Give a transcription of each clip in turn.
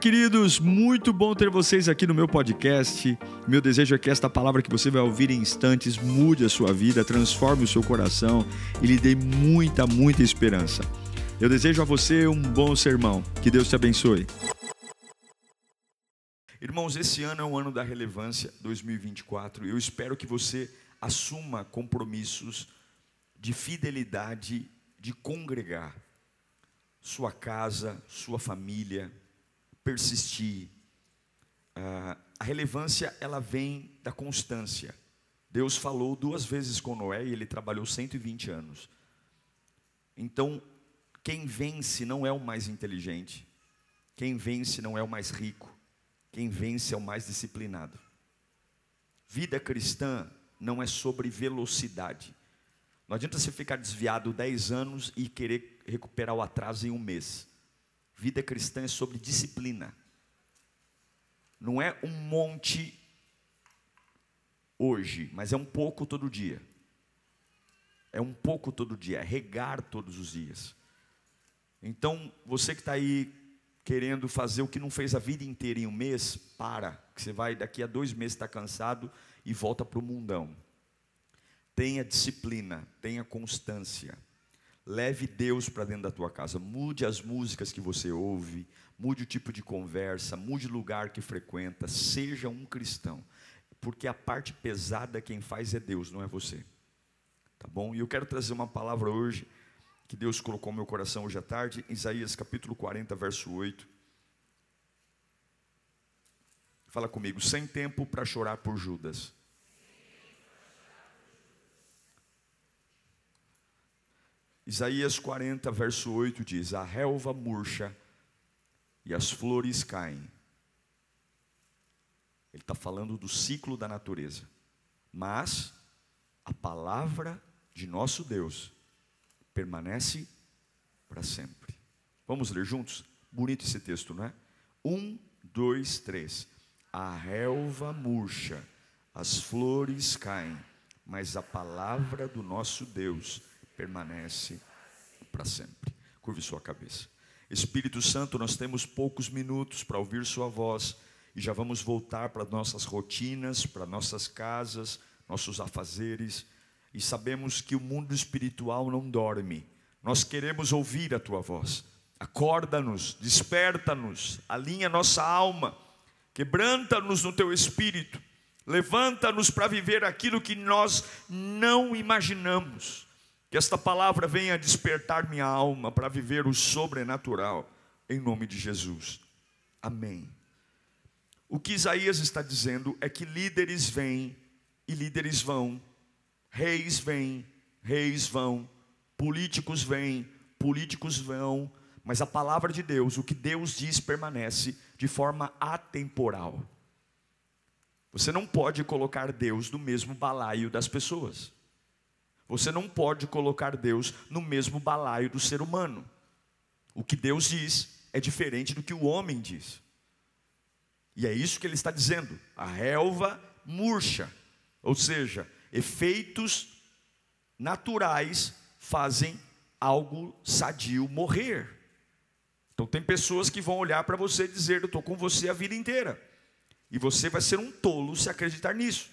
Queridos, muito bom ter vocês aqui no meu podcast. Meu desejo é que esta palavra que você vai ouvir em instantes mude a sua vida, transforme o seu coração e lhe dê muita, muita esperança. Eu desejo a você um bom sermão. Que Deus te abençoe. Irmãos, esse ano é o ano da relevância 2024. Eu espero que você assuma compromissos de fidelidade, de congregar sua casa, sua família, persistir. Ah, a relevância ela vem da constância. Deus falou duas vezes com Noé e ele trabalhou 120 anos. Então, quem vence não é o mais inteligente, quem vence não é o mais rico, quem vence é o mais disciplinado. Vida cristã não é sobre velocidade. Não adianta você ficar desviado 10 anos e querer recuperar o atraso em um mês. Vida cristã é sobre disciplina. Não é um monte hoje, mas é um pouco todo dia. É um pouco todo dia, é regar todos os dias. Então, você que está aí querendo fazer o que não fez a vida inteira em um mês, para, que você vai daqui a dois meses estar tá cansado e volta para o mundão. Tenha disciplina, tenha constância. Leve Deus para dentro da tua casa. Mude as músicas que você ouve, mude o tipo de conversa, mude o lugar que frequenta. Seja um cristão, porque a parte pesada quem faz é Deus, não é você. Tá bom? E eu quero trazer uma palavra hoje que Deus colocou no meu coração hoje à tarde, Isaías capítulo 40, verso 8. Fala comigo, sem tempo para chorar por Judas. Isaías 40, verso 8 diz: A relva murcha e as flores caem. Ele está falando do ciclo da natureza. Mas a palavra de nosso Deus permanece para sempre. Vamos ler juntos? Bonito esse texto, não é? Um, dois, três. A relva murcha, as flores caem, mas a palavra do nosso Deus permanece para sempre. Curve sua cabeça. Espírito Santo, nós temos poucos minutos para ouvir Sua voz e já vamos voltar para nossas rotinas, para nossas casas, nossos afazeres e sabemos que o mundo espiritual não dorme. Nós queremos ouvir a Tua voz. Acorda-nos, desperta-nos, alinha nossa alma, quebranta-nos no Teu espírito, levanta-nos para viver aquilo que nós não imaginamos que esta palavra venha despertar minha alma para viver o sobrenatural, em nome de Jesus. Amém. O que Isaías está dizendo é que líderes vêm e líderes vão, reis vêm, reis vão, políticos vêm, políticos vão, mas a palavra de Deus, o que Deus diz, permanece de forma atemporal. Você não pode colocar Deus no mesmo balaio das pessoas. Você não pode colocar Deus no mesmo balaio do ser humano. O que Deus diz é diferente do que o homem diz. E é isso que ele está dizendo. A relva murcha, ou seja, efeitos naturais fazem algo sadio morrer. Então tem pessoas que vão olhar para você e dizer: "Eu estou com você a vida inteira". E você vai ser um tolo se acreditar nisso.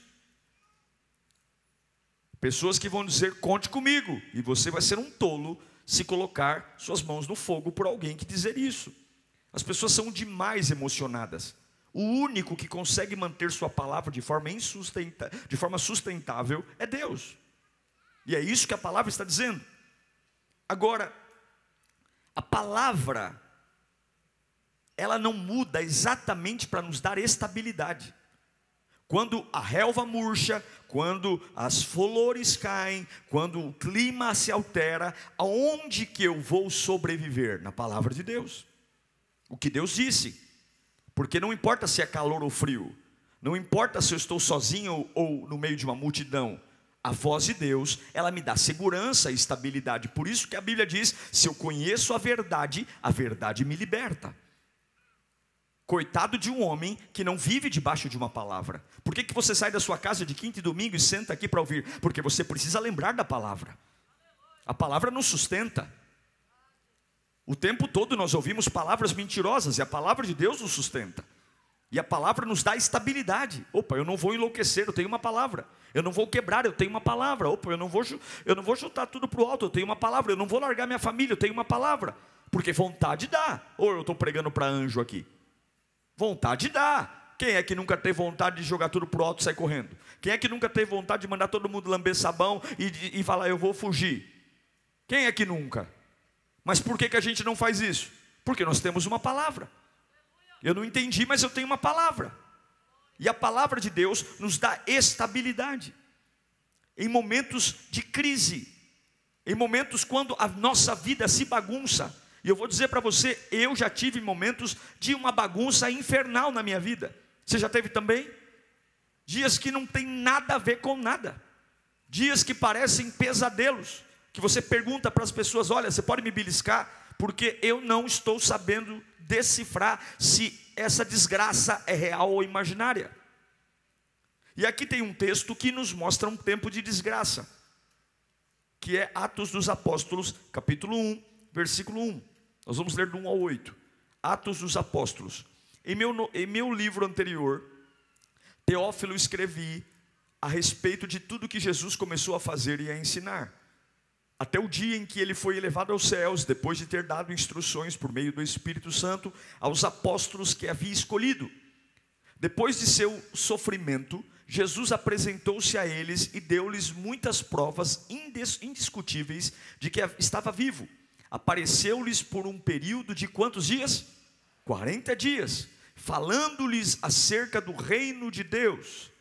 Pessoas que vão dizer: conte comigo, e você vai ser um tolo se colocar suas mãos no fogo por alguém que dizer isso. As pessoas são demais emocionadas. O único que consegue manter sua palavra de forma, insustenta, de forma sustentável é Deus. E é isso que a palavra está dizendo. Agora, a palavra, ela não muda exatamente para nos dar estabilidade. Quando a relva murcha, quando as flores caem, quando o clima se altera, aonde que eu vou sobreviver? Na palavra de Deus. O que Deus disse. Porque não importa se é calor ou frio, não importa se eu estou sozinho ou, no meio de uma multidão, a voz de Deus, ela me dá segurança e estabilidade. Por isso que a Bíblia diz: se eu conheço a verdade, a verdade me liberta. Coitado de um homem que não vive debaixo de uma palavra. Por que, que você sai da sua casa de quinta e domingo e senta aqui para ouvir? Porque você precisa lembrar da palavra. A palavra nos sustenta. O tempo todo nós ouvimos palavras mentirosas e a palavra de Deus nos sustenta. E a palavra nos dá estabilidade. Opa, eu não vou enlouquecer, eu tenho uma palavra. Eu não vou quebrar, eu tenho uma palavra. Opa, eu não vou, eu não vou chutar tudo para o alto, eu tenho uma palavra. Eu não vou largar minha família, eu tenho uma palavra. Porque vontade dá. Ou eu estou pregando para anjo aqui? Vontade dá. Quem é que nunca teve vontade de jogar tudo para o alto e sair correndo? Quem é que nunca teve vontade de mandar todo mundo lamber sabão e, e falar, eu vou fugir? Quem é que nunca? Mas por que, que a gente não faz isso? Porque nós temos uma palavra. Eu não entendi, mas eu tenho uma palavra. E a palavra de Deus nos dá estabilidade. Em momentos de crise, em momentos quando a nossa vida se bagunça. E eu vou dizer para você, eu já tive momentos de uma bagunça infernal na minha vida. Você já teve também? Dias que não tem nada a ver com nada. Dias que parecem pesadelos, que você pergunta para as pessoas: "Olha, você pode me beliscar?" Porque eu não estou sabendo decifrar se essa desgraça é real ou imaginária. E aqui tem um texto que nos mostra um tempo de desgraça, que é Atos dos Apóstolos, capítulo 1, versículo 1. Nós vamos ler do 1 ao 8. Atos dos Apóstolos. Em meu, em meu livro anterior, Teófilo escrevi a respeito de tudo que Jesus começou a fazer e a ensinar até o dia em que ele foi elevado aos céus, depois de ter dado instruções por meio do Espírito Santo aos apóstolos que havia escolhido. Depois de seu sofrimento, Jesus apresentou-se a eles e deu-lhes muitas provas indiscutíveis de que estava vivo. Apareceu-lhes por um período de quantos dias? 40 dias, falando-lhes acerca do reino de Deus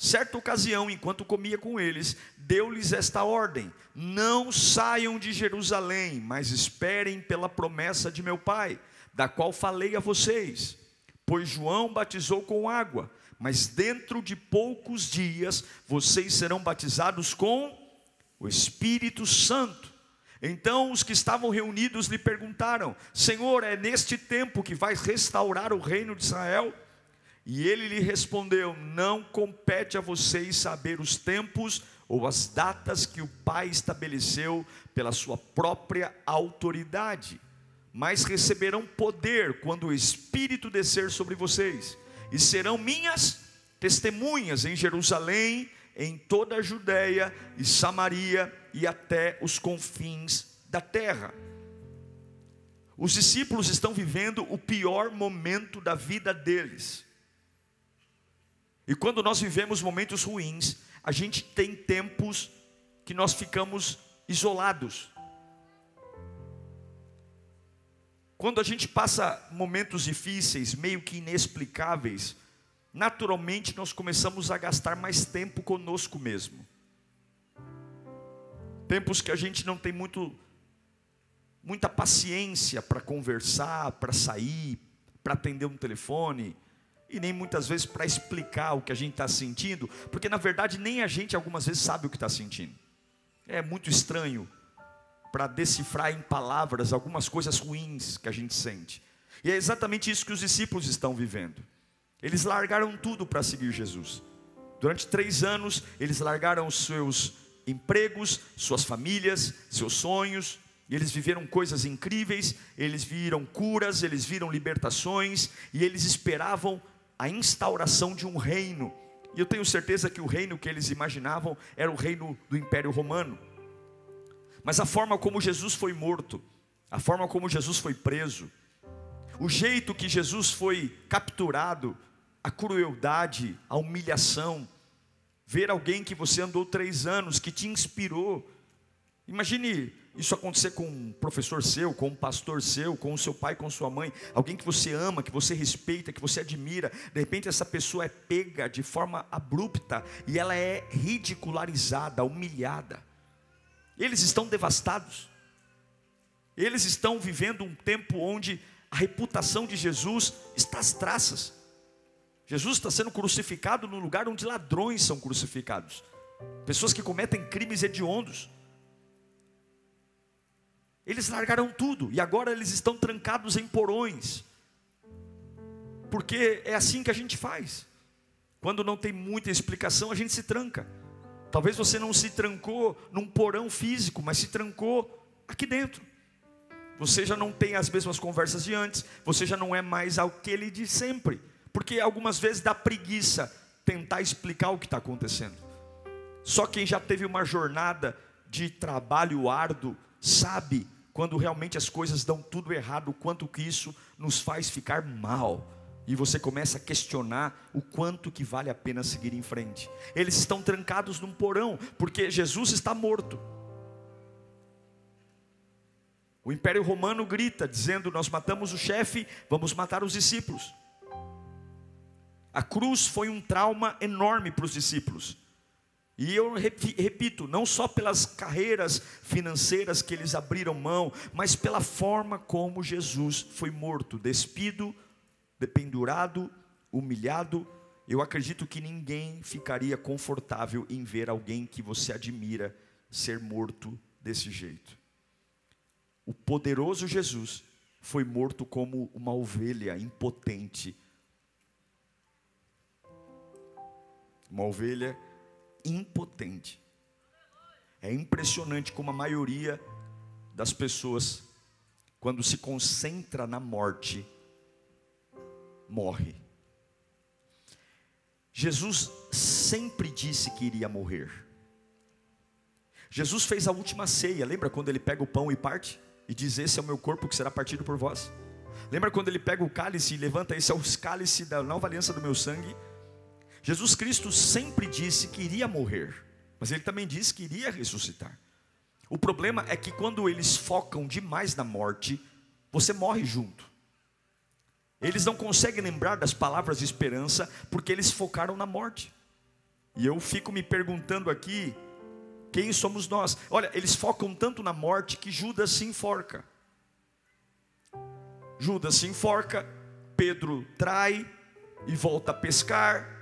Certa ocasião, enquanto comia com eles, deu-lhes esta ordem: Não saiam de Jerusalém, mas esperem pela promessa de meu Pai, da qual falei a vocês. Pois João batizou com água, mas dentro de poucos dias vocês serão batizados com o Espírito Santo. Então os que estavam reunidos lhe perguntaram: Senhor, é neste tempo que vais restaurar o reino de Israel? E ele lhe respondeu: Não compete a vocês saber os tempos ou as datas que o Pai estabeleceu pela sua própria autoridade, mas receberão poder quando o Espírito descer sobre vocês, e serão minhas testemunhas em Jerusalém, em toda a Judéia e Samaria e até os confins da terra. Os discípulos estão vivendo o pior momento da vida deles e quando nós vivemos momentos ruins, a gente tem tempos que nós ficamos isolados. Quando a gente passa momentos difíceis, meio que inexplicáveis, naturalmente nós começamos a gastar mais tempo conosco mesmo. Tempos que a gente não tem muito muita paciência para conversar, para sair, para atender um telefone, e nem muitas vezes para explicar o que a gente está sentindo, porque na verdade nem a gente algumas vezes sabe o que está sentindo. É muito estranho para decifrar em palavras algumas coisas ruins que a gente sente. E é exatamente isso que os discípulos estão vivendo. Eles largaram tudo para seguir Jesus. Durante três anos, eles largaram os seus empregos, suas famílias, seus sonhos, e eles viveram coisas incríveis, eles viram curas, eles viram libertações, e eles esperavam a instauração de um reino. E eu tenho certeza que o reino que eles imaginavam era o reino do Império Romano. Mas a forma como Jesus foi morto, a forma como Jesus foi preso, o jeito que Jesus foi capturado, a crueldade, a humilhação, ver alguém que você andou três anos, que te inspirou. Imagine isso acontecer com um professor seu, com um pastor seu, com o seu pai, com sua mãe, alguém que você ama, que você respeita, que você admira, de repente essa pessoa é pega de forma abrupta e ela é ridicularizada, humilhada. Eles estão devastados. Eles estão vivendo um tempo onde a reputação de Jesus está às traças. Jesus está sendo crucificado no lugar onde ladrões são crucificados, pessoas que cometem crimes hediondos. Eles largaram tudo e agora eles estão trancados em porões. Porque é assim que a gente faz. Quando não tem muita explicação, a gente se tranca. Talvez você não se trancou num porão físico, mas se trancou aqui dentro. você já não tem as mesmas conversas de antes, você já não é mais aquele de sempre, porque algumas vezes dá preguiça tentar explicar o que está acontecendo. Só quem já teve uma jornada de trabalho árduo sabe quando realmente as coisas dão tudo errado, o quanto que isso nos faz ficar mal. E você começa a questionar o quanto que vale a pena seguir em frente. Eles estão trancados num porão, porque Jesus está morto. O Império Romano grita, dizendo: Nós matamos o chefe, vamos matar os discípulos. A cruz foi um trauma enorme para os discípulos. E eu repito, não só pelas carreiras financeiras que eles abriram mão, mas pela forma como Jesus foi morto, despido, dependurado, humilhado. Eu acredito que ninguém ficaria confortável em ver alguém que você admira ser morto desse jeito. O poderoso Jesus foi morto como uma ovelha impotente. Uma ovelha impotente. É impressionante como a maioria das pessoas, quando se concentra na morte, morre. Jesus sempre disse que iria morrer. Jesus fez a última ceia, lembra quando ele pega o pão e parte? E diz: Esse é o meu corpo que será partido por vós. Lembra quando ele pega o cálice e levanta: Esse é o cálice da nova aliança do meu sangue? Jesus Cristo sempre disse que iria morrer, mas ele também disse que iria ressuscitar. O problema é que quando eles focam demais na morte, você morre junto. Eles não conseguem lembrar das palavras de esperança porque eles focaram na morte. E eu fico me perguntando aqui, quem somos nós? Olha, eles focam tanto na morte que Judas se enforca. Judas se enforca, Pedro trai e volta a pescar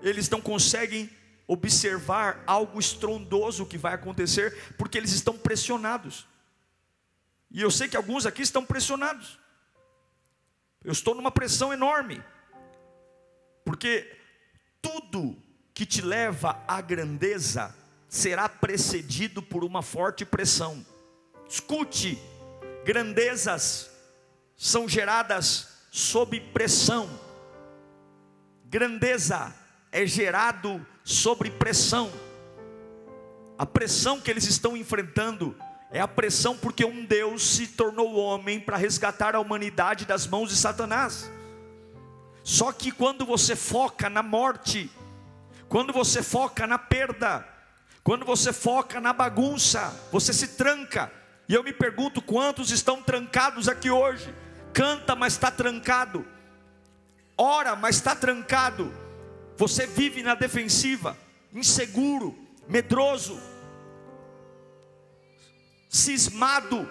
eles não conseguem observar algo estrondoso que vai acontecer, porque eles estão pressionados. E eu sei que alguns aqui estão pressionados. Eu estou numa pressão enorme, porque tudo que te leva à grandeza será precedido por uma forte pressão. Escute, grandezas são geradas sob pressão. Grandeza é gerado sobre pressão. A pressão que eles estão enfrentando é a pressão porque um Deus se tornou homem para resgatar a humanidade das mãos de Satanás. Só que quando você foca na morte, quando você foca na perda, quando você foca na bagunça, você se tranca. E eu me pergunto quantos estão trancados aqui hoje. Canta, mas está trancado. Ora, mas está trancado você vive na defensiva, inseguro, medroso, cismado.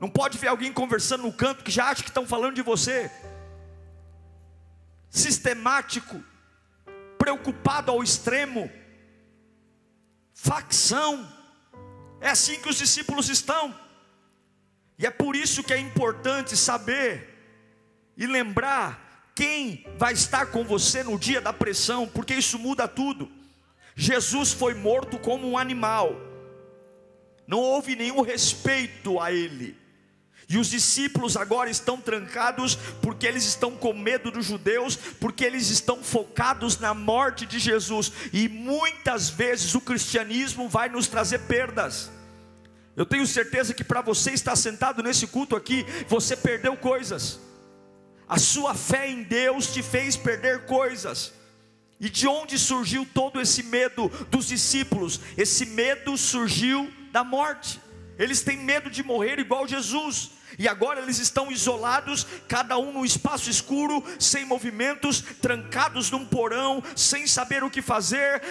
Não pode ver alguém conversando no canto que já acha que estão falando de você. Sistemático, preocupado ao extremo, facção. É assim que os discípulos estão. E é por isso que é importante saber e lembrar quem vai estar com você no dia da pressão, porque isso muda tudo. Jesus foi morto como um animal, não houve nenhum respeito a ele. E os discípulos agora estão trancados porque eles estão com medo dos judeus, porque eles estão focados na morte de Jesus. E muitas vezes o cristianismo vai nos trazer perdas. Eu tenho certeza que para você estar sentado nesse culto aqui, você perdeu coisas. A sua fé em Deus te fez perder coisas. E de onde surgiu todo esse medo dos discípulos? Esse medo surgiu da morte. Eles têm medo de morrer igual Jesus e agora eles estão isolados, cada um num espaço escuro, sem movimentos, trancados num porão, sem saber o que fazer.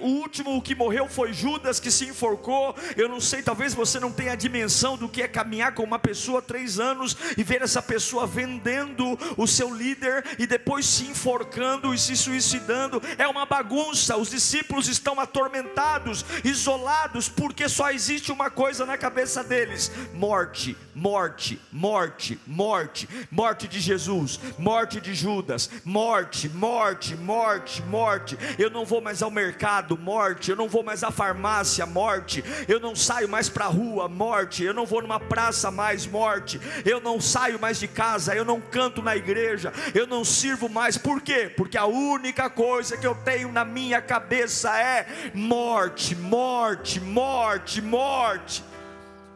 O último que morreu foi Judas, que se enforcou. Eu não sei, talvez você não tenha a dimensão do que é caminhar com uma pessoa três anos e ver essa pessoa vendendo o seu líder e depois se enforcando e se suicidando. É uma bagunça. Os discípulos estão atormentados, isolados, porque só existe uma coisa na cabeça deles: morte, morte morte, morte, morte, morte de Jesus, morte de Judas, morte, morte, morte, morte. Eu não vou mais ao mercado, morte. Eu não vou mais à farmácia, morte. Eu não saio mais para a rua, morte. Eu não vou numa praça mais, morte. Eu não saio mais de casa, eu não canto na igreja, eu não sirvo mais. Por quê? Porque a única coisa que eu tenho na minha cabeça é morte, morte, morte, morte.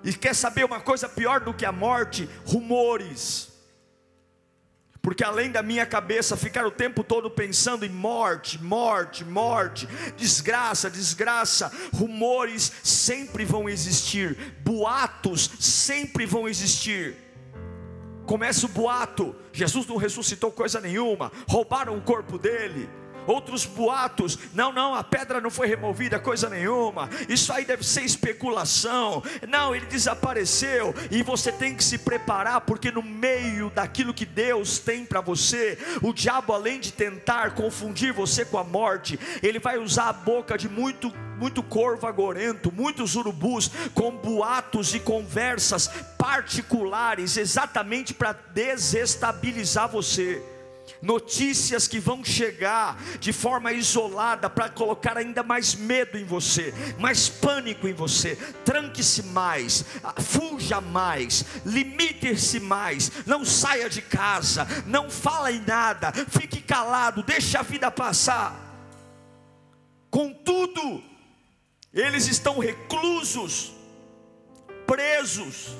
E quer saber uma coisa pior do que a morte? Rumores. Porque além da minha cabeça ficar o tempo todo pensando em morte, morte, morte, desgraça, desgraça, rumores sempre vão existir, boatos sempre vão existir. Começa o boato: Jesus não ressuscitou coisa nenhuma, roubaram o corpo dele outros boatos. Não, não, a pedra não foi removida, coisa nenhuma. Isso aí deve ser especulação. Não, ele desapareceu. E você tem que se preparar, porque no meio daquilo que Deus tem para você, o diabo, além de tentar confundir você com a morte, ele vai usar a boca de muito muito corvo agorento, muitos urubus com boatos e conversas particulares, exatamente para desestabilizar você notícias que vão chegar de forma isolada para colocar ainda mais medo em você, mais pânico em você. Tranque-se mais, fuja mais, limite-se mais, não saia de casa, não fala em nada, fique calado, deixe a vida passar. Contudo, eles estão reclusos, presos,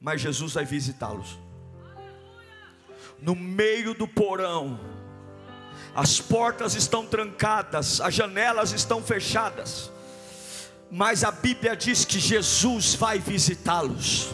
mas Jesus vai visitá-los no meio do porão, as portas estão trancadas, as janelas estão fechadas, mas a Bíblia diz que Jesus vai visitá-los.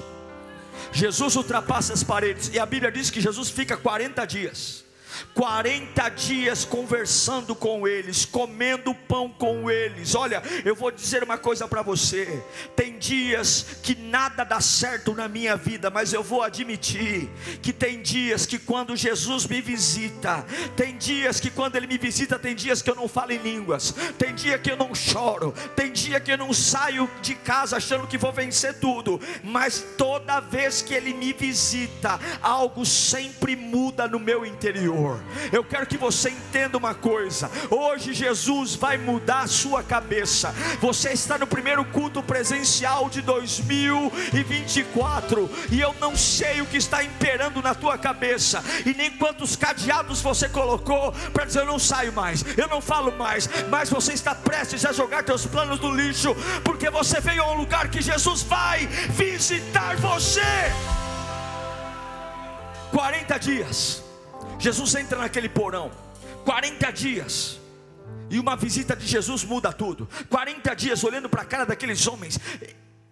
Jesus ultrapassa as paredes, e a Bíblia diz que Jesus fica 40 dias. 40 dias conversando com eles, comendo pão com eles. Olha, eu vou dizer uma coisa para você: tem dias que nada dá certo na minha vida, mas eu vou admitir que tem dias que quando Jesus me visita, tem dias que quando Ele me visita, tem dias que eu não falo em línguas, tem dia que eu não choro, tem dia que eu não saio de casa achando que vou vencer tudo, mas toda vez que Ele me visita, algo sempre muda no meu interior. Eu quero que você entenda uma coisa: hoje Jesus vai mudar a sua cabeça. Você está no primeiro culto presencial de 2024 e eu não sei o que está imperando na tua cabeça e nem quantos cadeados você colocou para dizer eu não saio mais, eu não falo mais, mas você está prestes a jogar teus planos no lixo porque você veio a um lugar que Jesus vai visitar você. 40 dias. Jesus entra naquele porão, 40 dias, e uma visita de Jesus muda tudo. 40 dias olhando para a cara daqueles homens,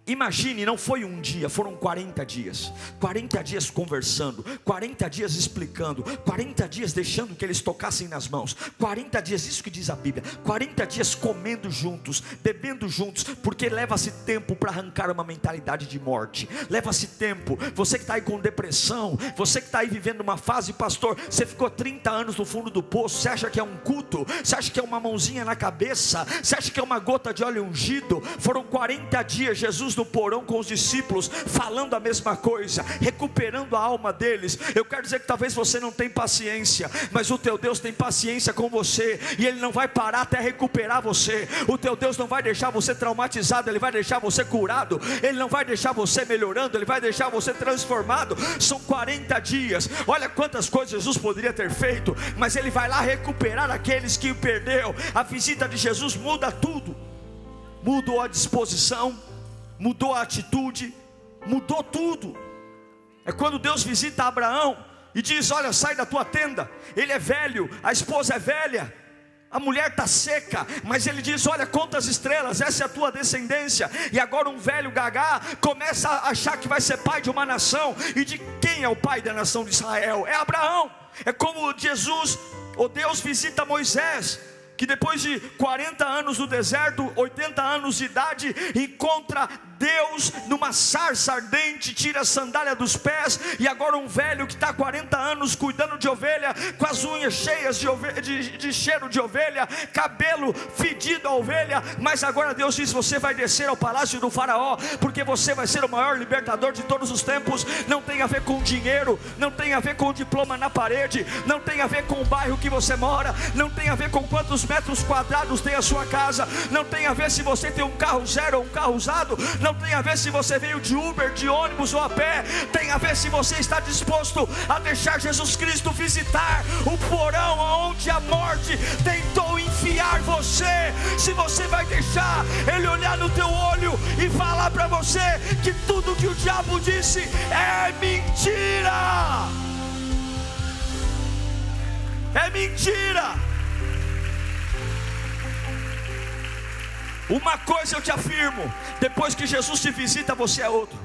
Imagine, não foi um dia, foram 40 dias. 40 dias conversando, 40 dias explicando, 40 dias deixando que eles tocassem nas mãos. 40 dias, isso que diz a Bíblia. 40 dias comendo juntos, bebendo juntos, porque leva-se tempo para arrancar uma mentalidade de morte. Leva-se tempo. Você que está aí com depressão, você que está aí vivendo uma fase, pastor, você ficou 30 anos no fundo do poço, você acha que é um culto? Você acha que é uma mãozinha na cabeça? Você acha que é uma gota de óleo ungido? Foram 40 dias, Jesus no porão com os discípulos, falando a mesma coisa, recuperando a alma deles. Eu quero dizer que talvez você não tenha paciência, mas o teu Deus tem paciência com você, e Ele não vai parar até recuperar você. O teu Deus não vai deixar você traumatizado, Ele vai deixar você curado, Ele não vai deixar você melhorando, Ele vai deixar você transformado. São 40 dias. Olha quantas coisas Jesus poderia ter feito, mas Ele vai lá recuperar aqueles que o perdeu. A visita de Jesus muda tudo. Mudou a disposição, mudou a atitude, mudou tudo. É quando Deus visita Abraão e diz: Olha, sai da tua tenda. Ele é velho, a esposa é velha, a mulher está seca, mas ele diz: Olha, conta as estrelas, essa é a tua descendência. E agora um velho gagá começa a achar que vai ser pai de uma nação. E de quem é o pai da nação de Israel? É Abraão. É como Jesus, o Deus visita Moisés que depois de 40 anos no deserto, 80 anos de idade, encontra Deus, numa sarça ardente, tira a sandália dos pés, e agora um velho que está há 40 anos cuidando de ovelha, com as unhas cheias de, ovelha, de, de cheiro de ovelha, cabelo fedido a ovelha, mas agora Deus diz: Você vai descer ao palácio do Faraó, porque você vai ser o maior libertador de todos os tempos. Não tem a ver com dinheiro, não tem a ver com diploma na parede, não tem a ver com o bairro que você mora, não tem a ver com quantos metros quadrados tem a sua casa, não tem a ver se você tem um carro zero ou um carro usado, não tem a ver se você veio de Uber, de ônibus ou a pé, tem a ver se você está disposto a deixar Jesus Cristo visitar o porão onde a morte tentou enfiar você, se você vai deixar Ele olhar no teu olho e falar para você que tudo que o diabo disse é mentira. É mentira. Uma coisa eu te afirmo: depois que Jesus te visita, você é outro.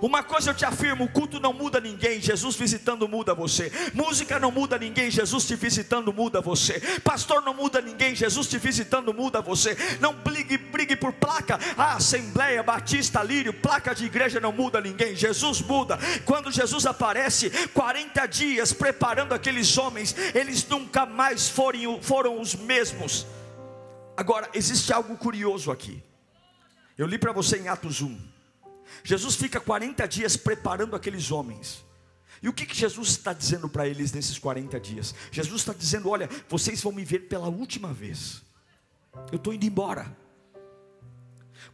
Uma coisa eu te afirmo: o culto não muda ninguém, Jesus visitando muda você. Música não muda ninguém, Jesus te visitando muda você. Pastor não muda ninguém, Jesus te visitando muda você. Não brigue, brigue por placa. A Assembleia Batista Lírio, placa de igreja não muda ninguém, Jesus muda. Quando Jesus aparece, 40 dias preparando aqueles homens, eles nunca mais foram, foram os mesmos. Agora, existe algo curioso aqui. Eu li para você em Atos 1. Jesus fica 40 dias preparando aqueles homens. E o que, que Jesus está dizendo para eles nesses 40 dias? Jesus está dizendo: Olha, vocês vão me ver pela última vez. Eu estou indo embora.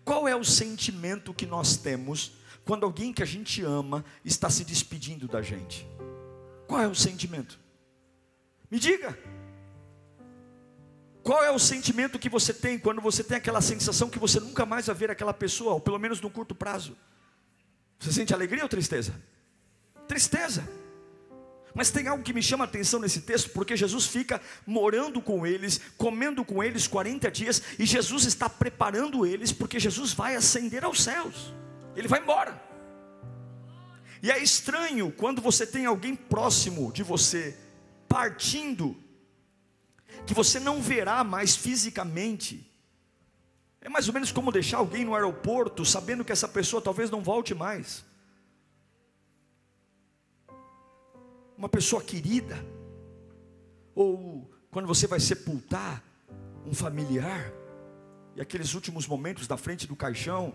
Qual é o sentimento que nós temos quando alguém que a gente ama está se despedindo da gente? Qual é o sentimento? Me diga. Qual é o sentimento que você tem quando você tem aquela sensação que você nunca mais vai ver aquela pessoa, ou pelo menos no curto prazo? Você sente alegria ou tristeza? Tristeza. Mas tem algo que me chama a atenção nesse texto, porque Jesus fica morando com eles, comendo com eles 40 dias, e Jesus está preparando eles, porque Jesus vai ascender aos céus, ele vai embora. E é estranho quando você tem alguém próximo de você partindo, que você não verá mais fisicamente, é mais ou menos como deixar alguém no aeroporto sabendo que essa pessoa talvez não volte mais. Uma pessoa querida, ou quando você vai sepultar um familiar, e aqueles últimos momentos da frente do caixão,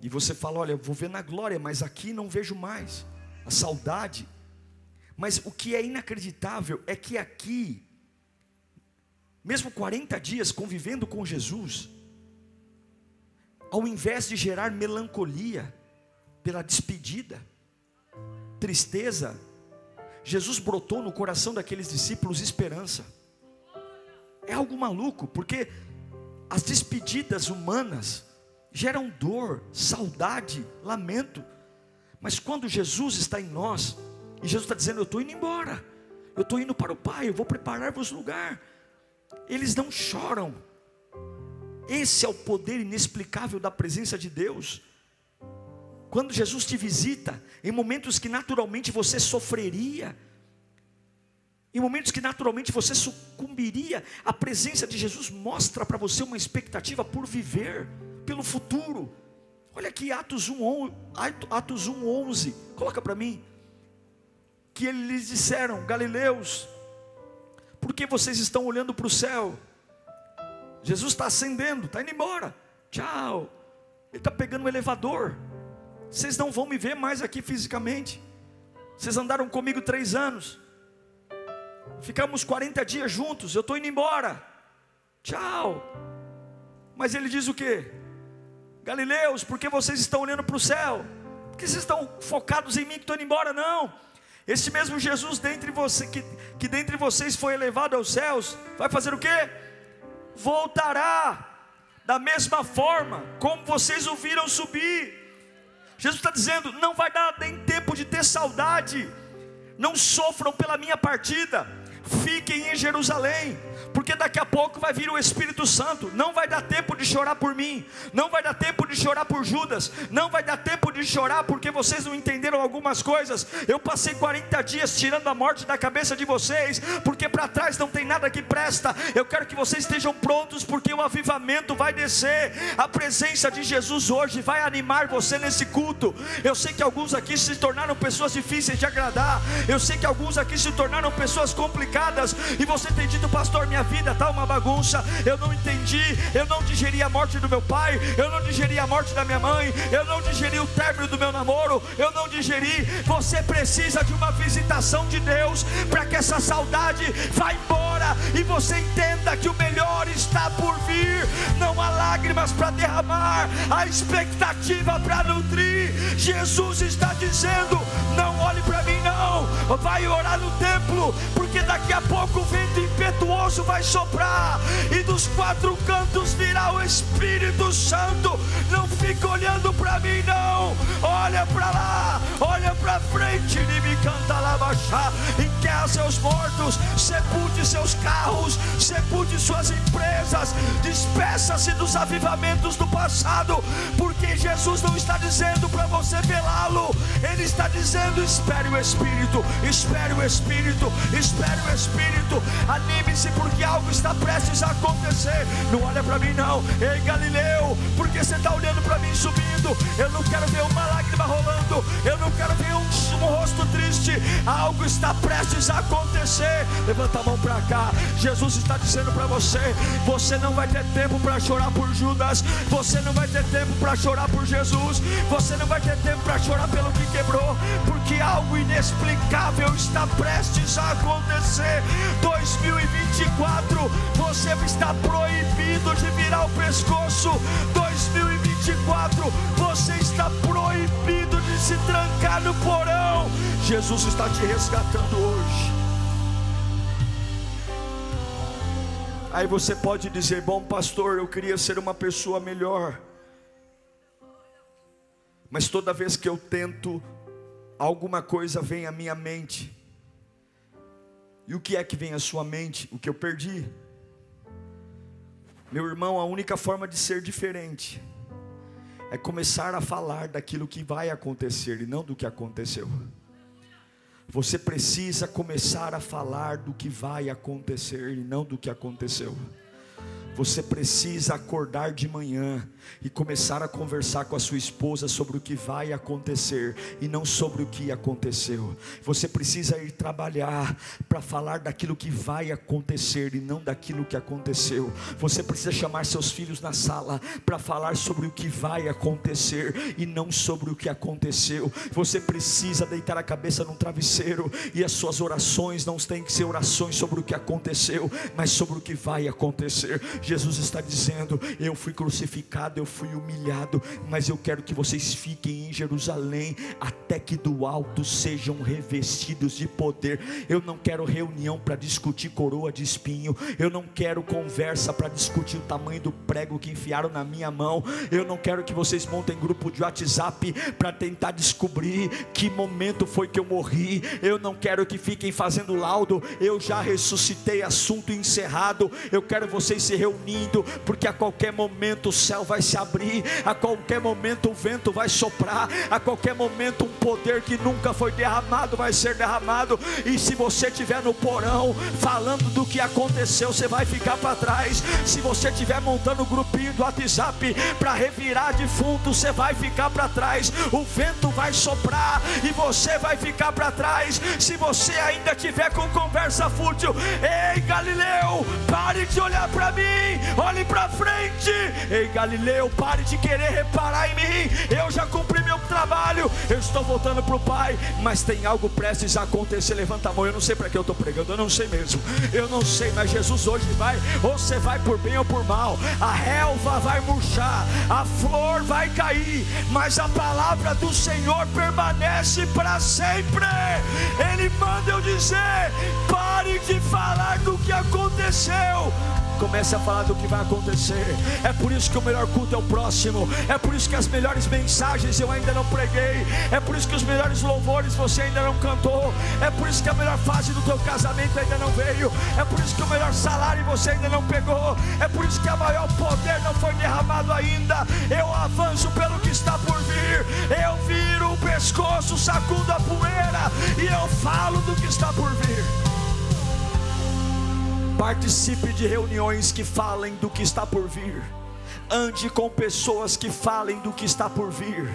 e você fala: Olha, vou ver na glória, mas aqui não vejo mais. A saudade. Mas o que é inacreditável é que aqui, mesmo 40 dias convivendo com Jesus, ao invés de gerar melancolia pela despedida, tristeza, Jesus brotou no coração daqueles discípulos esperança. É algo maluco, porque as despedidas humanas geram dor, saudade, lamento. Mas quando Jesus está em nós, e Jesus está dizendo: Eu estou indo embora, eu estou indo para o Pai, eu vou preparar-vos lugar. Eles não choram, esse é o poder inexplicável da presença de Deus. Quando Jesus te visita, em momentos que naturalmente você sofreria, em momentos que naturalmente você sucumbiria, a presença de Jesus mostra para você uma expectativa por viver, pelo futuro. Olha aqui Atos 1, Atos 1 11, coloca para mim. Que eles disseram, Galileus, por que vocês estão olhando para o céu? Jesus está ascendendo, está indo embora. Tchau. Ele está pegando um elevador. Vocês não vão me ver mais aqui fisicamente. Vocês andaram comigo três anos. Ficamos 40 dias juntos. Eu estou indo embora. Tchau. Mas ele diz o que? Galileus, por que vocês estão olhando para o céu? Por que vocês estão focados em mim que estou indo embora? Não. Esse mesmo Jesus dentre você, que, que dentre vocês foi elevado aos céus, vai fazer o quê? voltará da mesma forma como vocês o viram subir. Jesus está dizendo: não vai dar nem tempo de ter saudade, não sofram pela minha partida, fiquem em Jerusalém, porque daqui a pouco vai vir o Espírito Santo. Não vai dar tempo de chorar por mim, não vai dar tempo de chorar por Judas, não vai dar tempo de chorar porque vocês não entenderam algumas coisas. Eu passei 40 dias tirando a morte da cabeça de vocês, porque para trás não tem nada que presta. Eu quero que vocês estejam prontos, porque o avivamento vai descer. A presença de Jesus hoje vai animar você nesse culto. Eu sei que alguns aqui se tornaram pessoas difíceis de agradar. Eu sei que alguns aqui se tornaram pessoas complicadas. E você tem dito, pastor, minha vida está uma bagunça. Eu não entendi, eu não digeri a morte do meu pai, eu não digeri a morte da minha mãe, eu não digeri o término do meu namoro, eu não digeri. Você precisa de uma visitação de Deus para que essa saudade vá embora e você entenda que o melhor está por vir. Não há lágrimas para derramar, há expectativa para nutrir. Jesus está dizendo: não olhe para mim, Vai orar no templo, porque daqui a pouco o vento impetuoso vai soprar e dos quatro cantos virá o Espírito Santo. Não fica olhando para mim, não. Olha para lá, olha para frente, e me canta baixar. Enterra seus mortos, sepulte seus carros, sepulte suas empresas, despeça-se dos avivamentos do passado, porque Jesus não está dizendo para você velá-lo, Ele está dizendo: espere o Espírito, espere o Espírito, espere o Espírito, anime-se, porque algo está prestes a acontecer. Não olha para mim, não, ei Galileu, porque você está olhando para mim subindo. Eu não quero ver uma lágrima rolando, eu não quero ver um, um rosto triste. Algo está prestes a acontecer. Levanta a mão para cá. Jesus está dizendo para você: você não vai ter tempo para chorar por Judas, você não vai ter tempo para chorar por Jesus, você não vai ter tempo para chorar pelo que quebrou, porque algo inexplicável está prestes a acontecer. 2024, você está proibido de virar o pescoço. 2024, você está proibido de se trancar no porão. Jesus está te resgatando hoje. Aí você pode dizer: Bom, pastor, eu queria ser uma pessoa melhor. Mas toda vez que eu tento, alguma coisa vem à minha mente. E o que é que vem à sua mente? O que eu perdi. Meu irmão, a única forma de ser diferente é começar a falar daquilo que vai acontecer e não do que aconteceu. Você precisa começar a falar do que vai acontecer e não do que aconteceu. Você precisa acordar de manhã e começar a conversar com a sua esposa sobre o que vai acontecer e não sobre o que aconteceu. Você precisa ir trabalhar para falar daquilo que vai acontecer e não daquilo que aconteceu. Você precisa chamar seus filhos na sala para falar sobre o que vai acontecer e não sobre o que aconteceu. Você precisa deitar a cabeça num travesseiro e as suas orações não têm que ser orações sobre o que aconteceu, mas sobre o que vai acontecer. Jesus está dizendo: Eu fui crucificado, eu fui humilhado, mas eu quero que vocês fiquem em Jerusalém até que do alto sejam revestidos de poder. Eu não quero reunião para discutir coroa de espinho, eu não quero conversa para discutir o tamanho do prego que enfiaram na minha mão. Eu não quero que vocês montem grupo de WhatsApp para tentar descobrir que momento foi que eu morri. Eu não quero que fiquem fazendo laudo. Eu já ressuscitei, assunto encerrado. Eu quero vocês se reunindo, porque a qualquer momento o céu vai se abrir, a qualquer momento o vento vai soprar, a qualquer momento um poder que nunca foi derramado vai ser derramado. E se você estiver no porão falando do que aconteceu, você vai ficar para trás. Se você estiver montando um grupinho do WhatsApp para revirar defunto, você vai ficar para trás. O vento vai soprar e você vai ficar para trás. Se você ainda tiver com conversa fútil, ei Galileu, pare de olhar para mim olhe para frente. Ei, Galileu, pare de querer reparar em mim. Eu já cumpri meu trabalho, eu estou voltando para o Pai, mas tem algo prestes a acontecer. Levanta a mão, eu não sei para que eu estou pregando, eu não sei mesmo. Eu não sei, mas Jesus hoje vai, ou você vai por bem ou por mal. A relva vai murchar, a flor vai cair, mas a palavra do Senhor permanece para sempre. Ele manda eu dizer: pare de falar do que aconteceu aconteceu. Comece a falar do que vai acontecer. É por isso que o melhor culto é o próximo. É por isso que as melhores mensagens eu ainda não preguei. É por isso que os melhores louvores você ainda não cantou. É por isso que a melhor fase do teu casamento ainda não veio. É por isso que o melhor salário você ainda não pegou. É por isso que a maior poder não foi derramado ainda. Eu avanço pelo que está por vir. Eu viro o pescoço, sacudo a poeira e eu falo do que está por vir. Participe de reuniões que falem do que está por vir. Ande com pessoas que falem do que está por vir.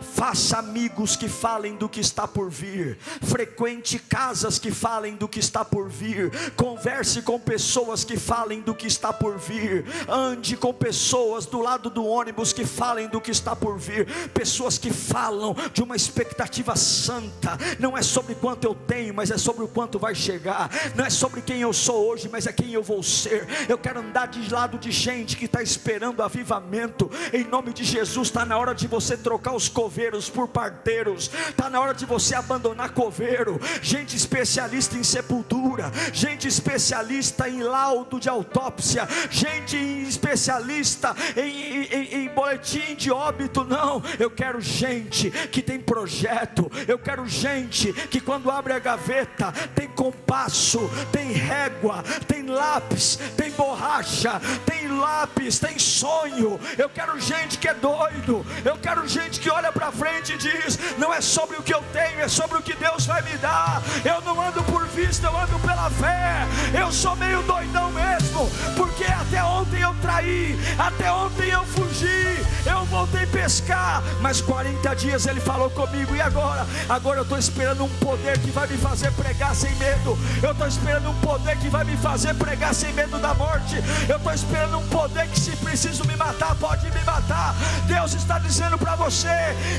Faça amigos que falem do que está por vir. Frequente casas que falem do que está por vir. Converse com pessoas que falem do que está por vir. Ande com pessoas do lado do ônibus que falem do que está por vir. Pessoas que falam de uma expectativa santa. Não é sobre quanto eu tenho, mas é sobre o quanto vai chegar. Não é sobre quem eu sou hoje, mas é quem eu vou ser. Eu quero andar de lado de gente que está esperando a vida avivamento. Em nome de Jesus, está na hora de você trocar os coveiros por parteiros. Está na hora de você abandonar coveiro. Gente especialista em sepultura, gente especialista em laudo de autópsia, gente especialista em, em, em boletim de óbito. Não, eu quero gente que tem projeto. Eu quero gente que quando abre a gaveta tem compasso, tem régua, tem lápis, tem borracha, tem lápis, tem sonho sonho. Eu quero gente que é doido. Eu quero gente que olha para frente e diz: não é sobre o que eu tenho, é sobre o que Deus vai me dar. Eu não ando por vista, eu ando pela fé. Eu sou meio doidão mesmo, porque até ontem eu traí, até ontem eu fugi, eu voltei pescar, mas 40 dias ele falou comigo. E agora? Agora eu estou esperando um poder que vai me fazer pregar sem medo. Eu estou esperando um poder que vai me fazer pregar sem medo da morte. Eu estou esperando um poder que, se preciso me matar, pode me matar. Deus está dizendo para você: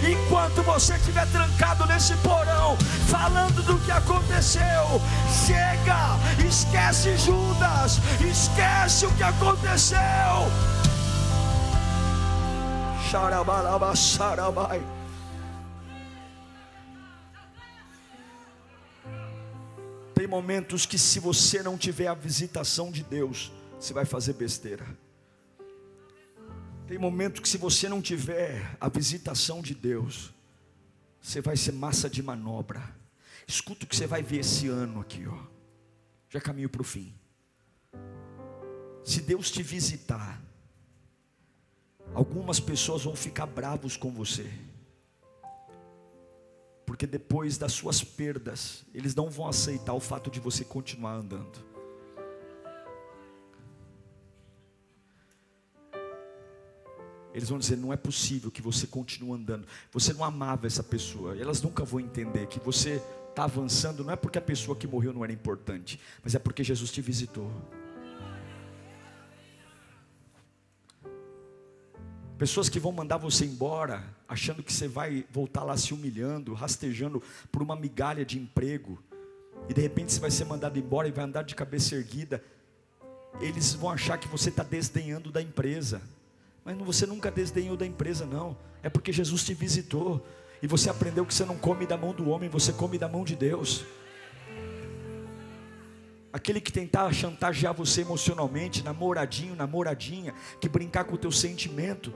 enquanto você estiver trancado nesse porão, falando do que aconteceu, chega, esquece Judas, esquece o que aconteceu. Xarabalabá, Tem momentos que, se você não tiver a visitação de Deus, você vai fazer besteira. Tem momento que se você não tiver a visitação de Deus, você vai ser massa de manobra. Escuta o que você vai ver esse ano aqui, ó. Já caminho para o fim. Se Deus te visitar, algumas pessoas vão ficar bravos com você. Porque depois das suas perdas, eles não vão aceitar o fato de você continuar andando. Eles vão dizer: não é possível que você continue andando. Você não amava essa pessoa. Elas nunca vão entender que você está avançando, não é porque a pessoa que morreu não era importante, mas é porque Jesus te visitou. Pessoas que vão mandar você embora, achando que você vai voltar lá se humilhando, rastejando por uma migalha de emprego, e de repente você vai ser mandado embora e vai andar de cabeça erguida. Eles vão achar que você está desdenhando da empresa. Mas você nunca desdenhou da empresa, não. É porque Jesus te visitou. E você aprendeu que você não come da mão do homem, você come da mão de Deus. Aquele que tentar chantagear você emocionalmente, namoradinho, namoradinha, que brincar com o teu sentimento,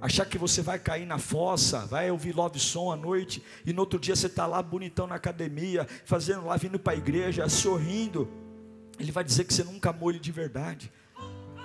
achar que você vai cair na fossa, vai ouvir love song à noite, e no outro dia você está lá bonitão na academia, fazendo lá, vindo para a igreja, sorrindo, ele vai dizer que você nunca amou ele de verdade.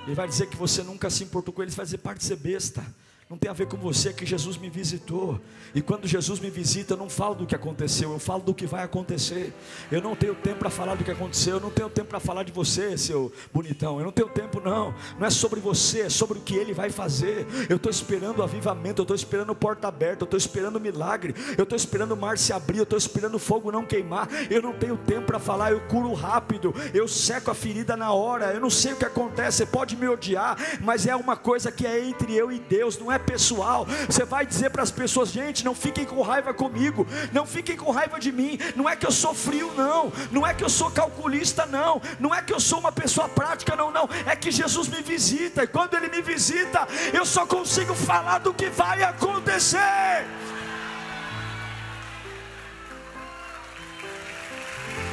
Ele vai dizer que você nunca se importou com ele, vai dizer, parte de ser besta não tem a ver com você, que Jesus me visitou. E quando Jesus me visita, eu não falo do que aconteceu, eu falo do que vai acontecer. Eu não tenho tempo para falar do que aconteceu, eu não tenho tempo para falar de você, seu bonitão. Eu não tenho tempo, não. Não é sobre você, é sobre o que ele vai fazer. Eu estou esperando o avivamento, eu estou esperando porta aberta, eu estou esperando milagre, eu estou esperando o mar se abrir, eu estou esperando o fogo não queimar. Eu não tenho tempo para falar, eu curo rápido, eu seco a ferida na hora. Eu não sei o que acontece, você pode me odiar, mas é uma coisa que é entre eu e Deus, não é pessoal. Você vai dizer para as pessoas: gente, não fiquem com raiva comigo, não fiquem com raiva de mim. Não é que eu sou frio, não. Não é que eu sou calculista, não. Não é que eu sou uma pessoa prática, não, não. É que Jesus me visita e quando Ele me visita, eu só consigo falar do que vai acontecer.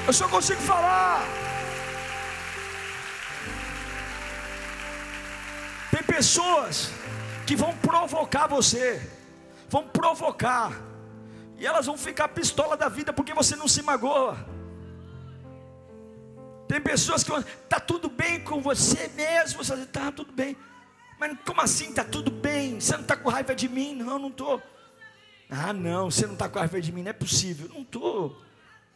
Eu só consigo falar. pessoas que vão provocar você, vão provocar, e elas vão ficar pistola da vida porque você não se magoa. Tem pessoas que tá tudo bem com você mesmo, você está tudo bem. Mas como assim está tudo bem? Você não está com raiva de mim? Não, não estou. Ah, não, você não está com raiva de mim, não é possível. Não estou.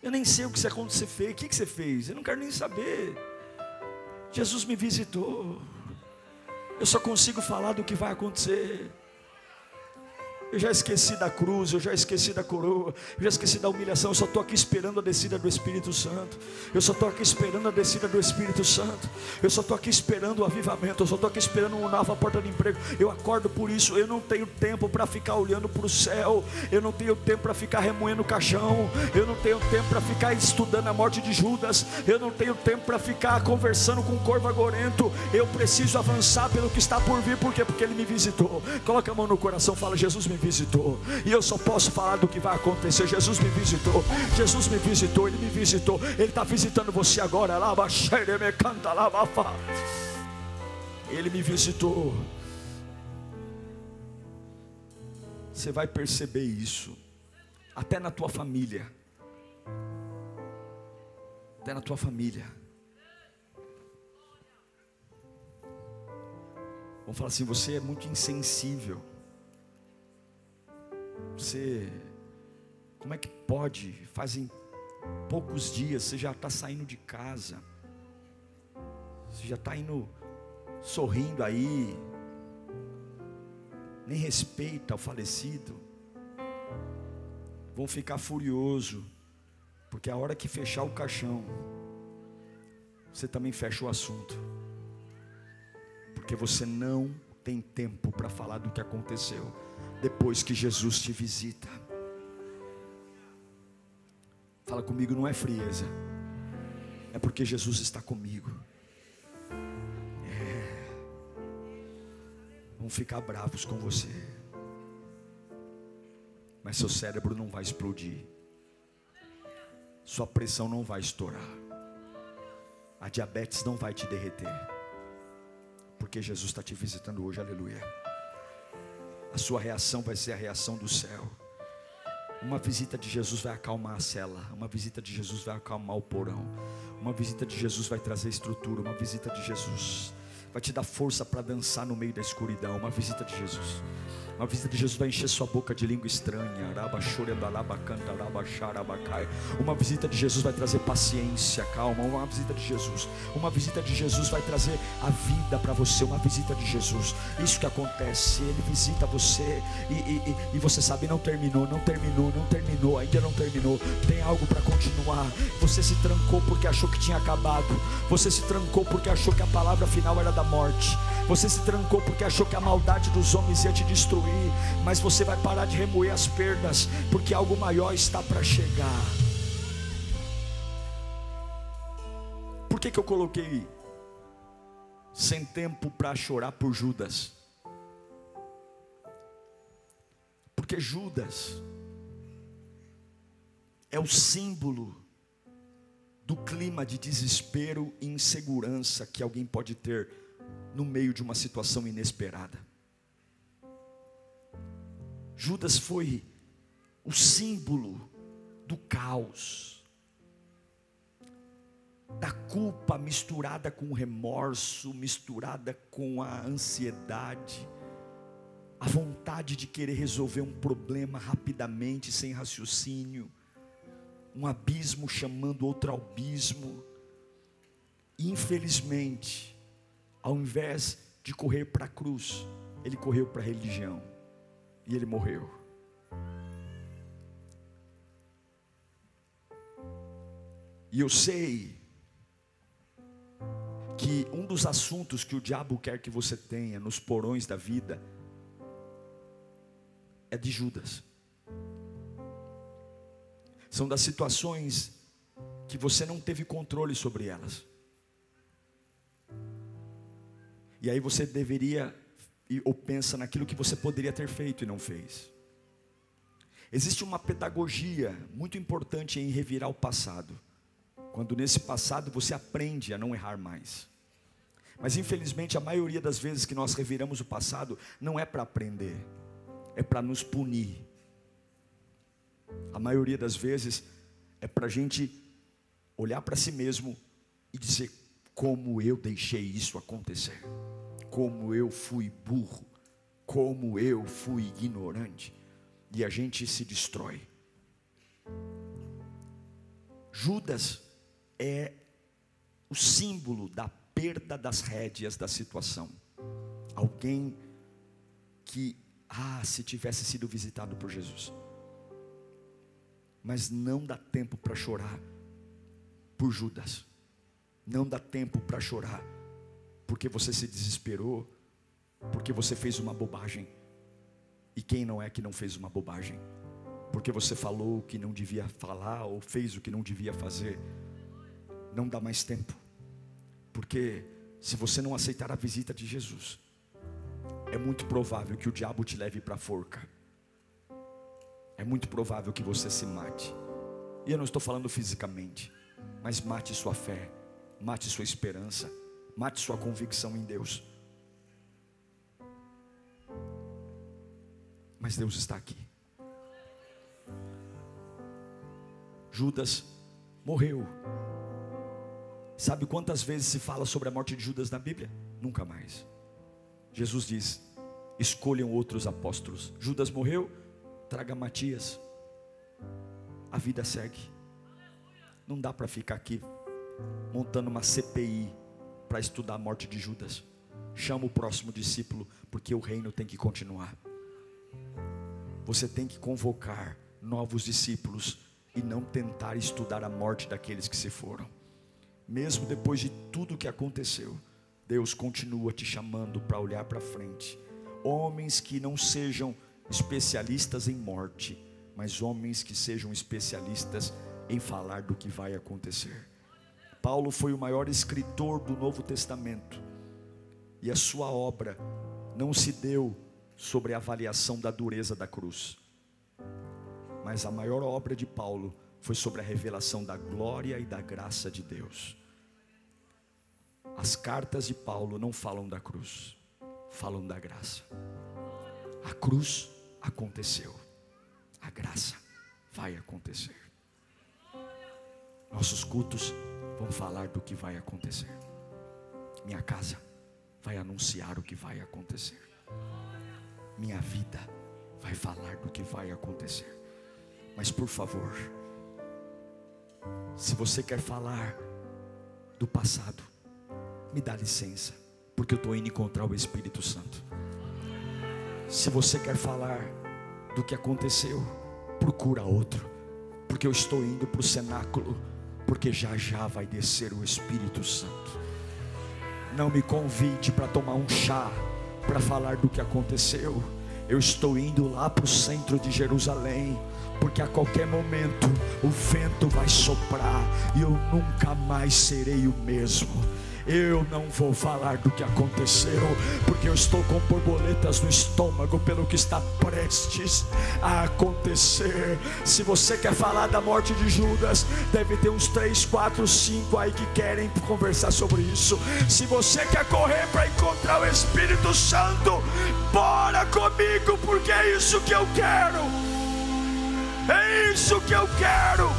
Eu nem sei o que você fez. O que você fez? Eu não quero nem saber. Jesus me visitou. Eu só consigo falar do que vai acontecer. Eu já esqueci da cruz, eu já esqueci da coroa, eu já esqueci da humilhação. Eu só estou aqui esperando a descida do Espírito Santo. Eu só estou aqui esperando a descida do Espírito Santo. Eu só estou aqui esperando o avivamento. Eu só estou aqui esperando uma nova porta de emprego. Eu acordo por isso. Eu não tenho tempo para ficar olhando para o céu. Eu não tenho tempo para ficar remoendo o caixão. Eu não tenho tempo para ficar estudando a morte de Judas. Eu não tenho tempo para ficar conversando com o corvo agorento. Eu preciso avançar pelo que está por vir. Por quê? Porque Ele me visitou. Coloca a mão no coração, fala: Jesus me visitou. E eu só posso falar do que vai acontecer. Jesus me visitou. Jesus me visitou. Ele me visitou. Ele está visitando você agora. Lava, me canta, lava, Ele me visitou. Você vai perceber isso. Até na tua família. Até na tua família. Vamos falar assim: você é muito insensível. Você, como é que pode? Fazem poucos dias, você já está saindo de casa, você já está indo sorrindo aí, nem respeita o falecido, vão ficar furioso, porque a hora que fechar o caixão, você também fecha o assunto, porque você não tem tempo para falar do que aconteceu depois que Jesus te visita. Fala comigo, não é frieza, é porque Jesus está comigo. É. Vão ficar bravos com você, mas seu cérebro não vai explodir, sua pressão não vai estourar, a diabetes não vai te derreter, porque Jesus está te visitando hoje, aleluia a sua reação vai ser a reação do céu. Uma visita de Jesus vai acalmar a cela, uma visita de Jesus vai acalmar o porão, uma visita de Jesus vai trazer estrutura, uma visita de Jesus vai te dar força para dançar no meio da escuridão, uma visita de Jesus. Uma visita de Jesus vai encher sua boca de língua estranha. Uma visita de Jesus vai trazer paciência, calma. Uma visita de Jesus. Uma visita de Jesus vai trazer a vida para você. Uma visita de Jesus. Isso que acontece. Ele visita você e, e, e você sabe, não terminou, não terminou, não terminou, ainda não terminou. Tem algo para continuar. Você se trancou porque achou que tinha acabado. Você se trancou porque achou que a palavra final era da morte. Você se trancou porque achou que a maldade dos homens ia te destruir, mas você vai parar de remoer as perdas, porque algo maior está para chegar. Por que, que eu coloquei sem tempo para chorar por Judas? Porque Judas é o símbolo do clima de desespero e insegurança que alguém pode ter no meio de uma situação inesperada. Judas foi o símbolo do caos, da culpa misturada com o remorso, misturada com a ansiedade, a vontade de querer resolver um problema rapidamente, sem raciocínio, um abismo chamando outro abismo. Infelizmente, ao invés de correr para a cruz, ele correu para a religião e ele morreu. E eu sei que um dos assuntos que o diabo quer que você tenha nos porões da vida é de Judas. São das situações que você não teve controle sobre elas. E aí você deveria ou pensa naquilo que você poderia ter feito e não fez. Existe uma pedagogia muito importante em revirar o passado. Quando nesse passado você aprende a não errar mais. Mas infelizmente a maioria das vezes que nós reviramos o passado não é para aprender, é para nos punir. A maioria das vezes é para a gente olhar para si mesmo e dizer como eu deixei isso acontecer, como eu fui burro, como eu fui ignorante, e a gente se destrói. Judas é o símbolo da perda das rédeas da situação. Alguém que, ah, se tivesse sido visitado por Jesus. Mas não dá tempo para chorar por Judas. Não dá tempo para chorar porque você se desesperou, porque você fez uma bobagem. E quem não é que não fez uma bobagem? Porque você falou o que não devia falar ou fez o que não devia fazer. Não dá mais tempo. Porque se você não aceitar a visita de Jesus, é muito provável que o diabo te leve para a forca. É muito provável que você se mate. E eu não estou falando fisicamente, mas mate sua fé, mate sua esperança, mate sua convicção em Deus. Mas Deus está aqui. Judas morreu. Sabe quantas vezes se fala sobre a morte de Judas na Bíblia? Nunca mais. Jesus diz: escolham outros apóstolos. Judas morreu, traga Matias. A vida segue. Não dá para ficar aqui montando uma CPI para estudar a morte de Judas. Chama o próximo discípulo, porque o reino tem que continuar. Você tem que convocar novos discípulos e não tentar estudar a morte daqueles que se foram mesmo depois de tudo que aconteceu, Deus continua te chamando para olhar para frente. Homens que não sejam especialistas em morte, mas homens que sejam especialistas em falar do que vai acontecer. Paulo foi o maior escritor do Novo Testamento, e a sua obra não se deu sobre a avaliação da dureza da cruz, mas a maior obra de Paulo foi sobre a revelação da glória e da graça de Deus. As cartas de Paulo não falam da cruz, falam da graça. A cruz aconteceu, a graça vai acontecer. Nossos cultos vão falar do que vai acontecer. Minha casa vai anunciar o que vai acontecer. Minha vida vai falar do que vai acontecer. Mas por favor, se você quer falar do passado, me dá licença, porque eu estou indo encontrar o Espírito Santo. Se você quer falar do que aconteceu, procura outro, porque eu estou indo para o cenáculo, porque já já vai descer o Espírito Santo. Não me convide para tomar um chá, para falar do que aconteceu. Eu estou indo lá para o centro de Jerusalém, porque a qualquer momento o vento vai soprar e eu nunca mais serei o mesmo. Eu não vou falar do que aconteceu, porque eu estou com borboletas no estômago pelo que está prestes a acontecer. Se você quer falar da morte de Judas, deve ter uns 3, 4, 5 aí que querem conversar sobre isso. Se você quer correr para encontrar o Espírito Santo, bora comigo, porque é isso que eu quero. É isso que eu quero.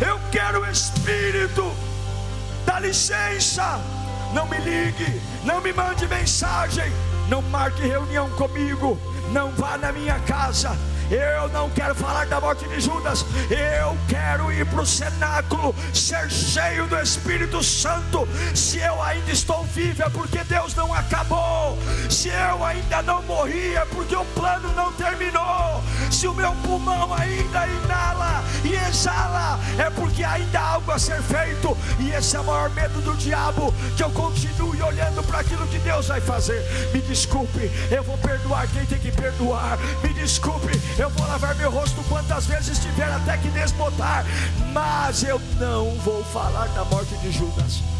Eu quero o Espírito licença, não me ligue, não me mande mensagem, não marque reunião comigo, não vá na minha casa, eu não quero falar da morte de Judas. Eu quero ir para o cenáculo, ser cheio do Espírito Santo. Se eu ainda estou vivo, é porque Deus não acabou. Se eu ainda não morri, é porque o plano não terminou. Se o meu pulmão ainda inala e exala, é porque ainda há algo a ser feito. E esse é o maior medo do diabo: que eu continue olhando para aquilo que Deus vai fazer. Me desculpe, eu vou perdoar quem tem que perdoar. Me desculpe, eu vou lavar meu rosto quantas vezes tiver até que desbotar, mas eu não vou falar da morte de Judas.